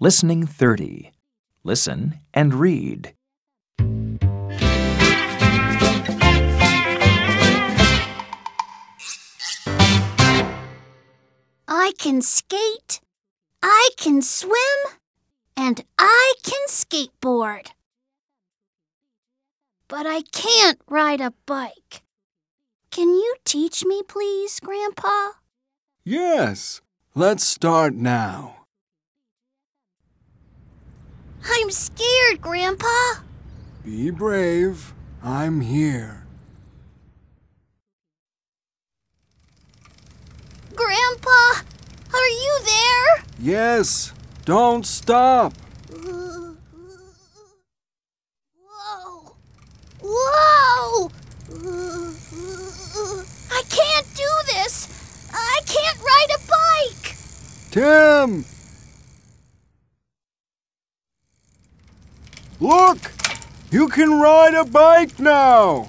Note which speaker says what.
Speaker 1: Listening 30. Listen and read.
Speaker 2: I can skate, I can swim, and I can skateboard. But I can't ride a bike. Can you teach me, please, Grandpa?
Speaker 3: Yes, let's start now.
Speaker 2: I'm scared, Grandpa.
Speaker 3: Be brave. I'm here.
Speaker 2: Grandpa, are you there?
Speaker 3: Yes, don't stop.
Speaker 2: Whoa! Whoa! I can't do this! I can't ride a bike!
Speaker 3: Tim! Look! You can ride a bike now!